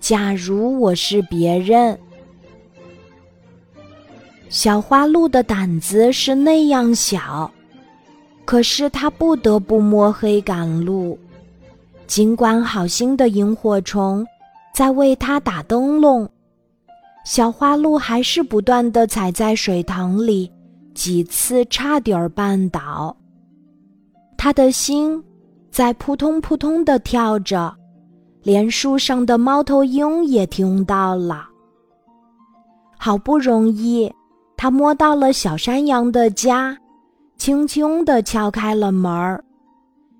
假如我是别人，小花鹿的胆子是那样小，可是它不得不摸黑赶路。尽管好心的萤火虫在为它打灯笼，小花鹿还是不断的踩在水塘里，几次差点儿绊倒。他的心在扑通扑通的跳着。连树上的猫头鹰也听到了。好不容易，他摸到了小山羊的家，轻轻地敲开了门儿。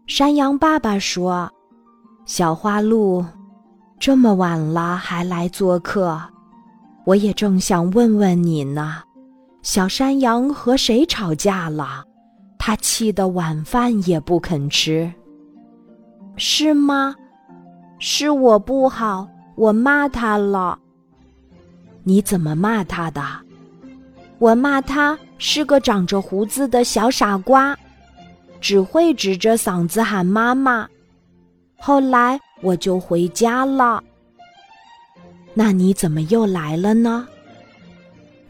山羊爸爸说：“小花鹿，这么晚了还来做客，我也正想问问你呢。小山羊和谁吵架了？他气得晚饭也不肯吃，是吗？”是我不好，我骂他了。你怎么骂他的？我骂他是个长着胡子的小傻瓜，只会指着嗓子喊妈妈。后来我就回家了。那你怎么又来了呢？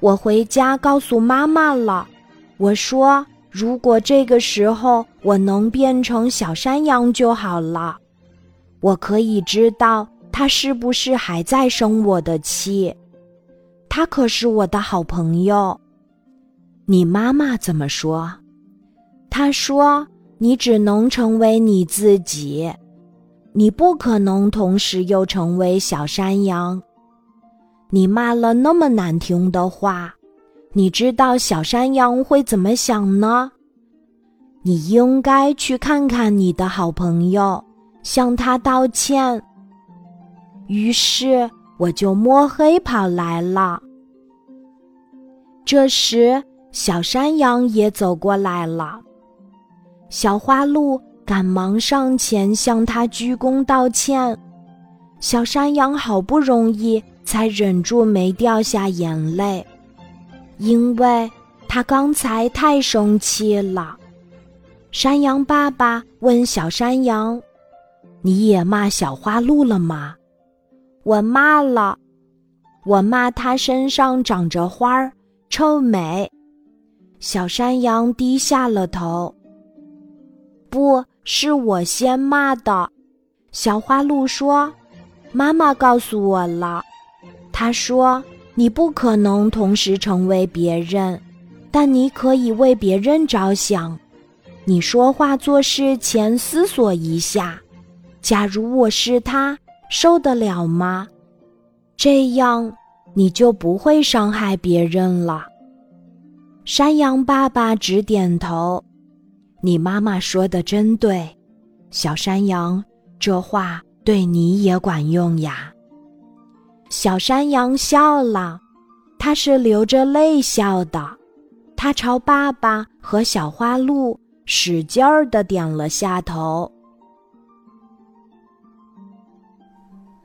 我回家告诉妈妈了。我说，如果这个时候我能变成小山羊就好了。我可以知道他是不是还在生我的气，他可是我的好朋友。你妈妈怎么说？她说：“你只能成为你自己，你不可能同时又成为小山羊。你骂了那么难听的话，你知道小山羊会怎么想呢？你应该去看看你的好朋友。”向他道歉。于是我就摸黑跑来了。这时，小山羊也走过来了。小花鹿赶忙上前向他鞠躬道歉。小山羊好不容易才忍住没掉下眼泪，因为他刚才太生气了。山羊爸爸问小山羊。你也骂小花鹿了吗？我骂了，我骂它身上长着花儿，臭美。小山羊低下了头。不是我先骂的，小花鹿说：“妈妈告诉我了，她说你不可能同时成为别人，但你可以为别人着想。你说话做事前思索一下。”假如我是他，受得了吗？这样你就不会伤害别人了。山羊爸爸直点头。你妈妈说的真对，小山羊，这话对你也管用呀。小山羊笑了，他是流着泪笑的，他朝爸爸和小花鹿使劲儿的点了下头。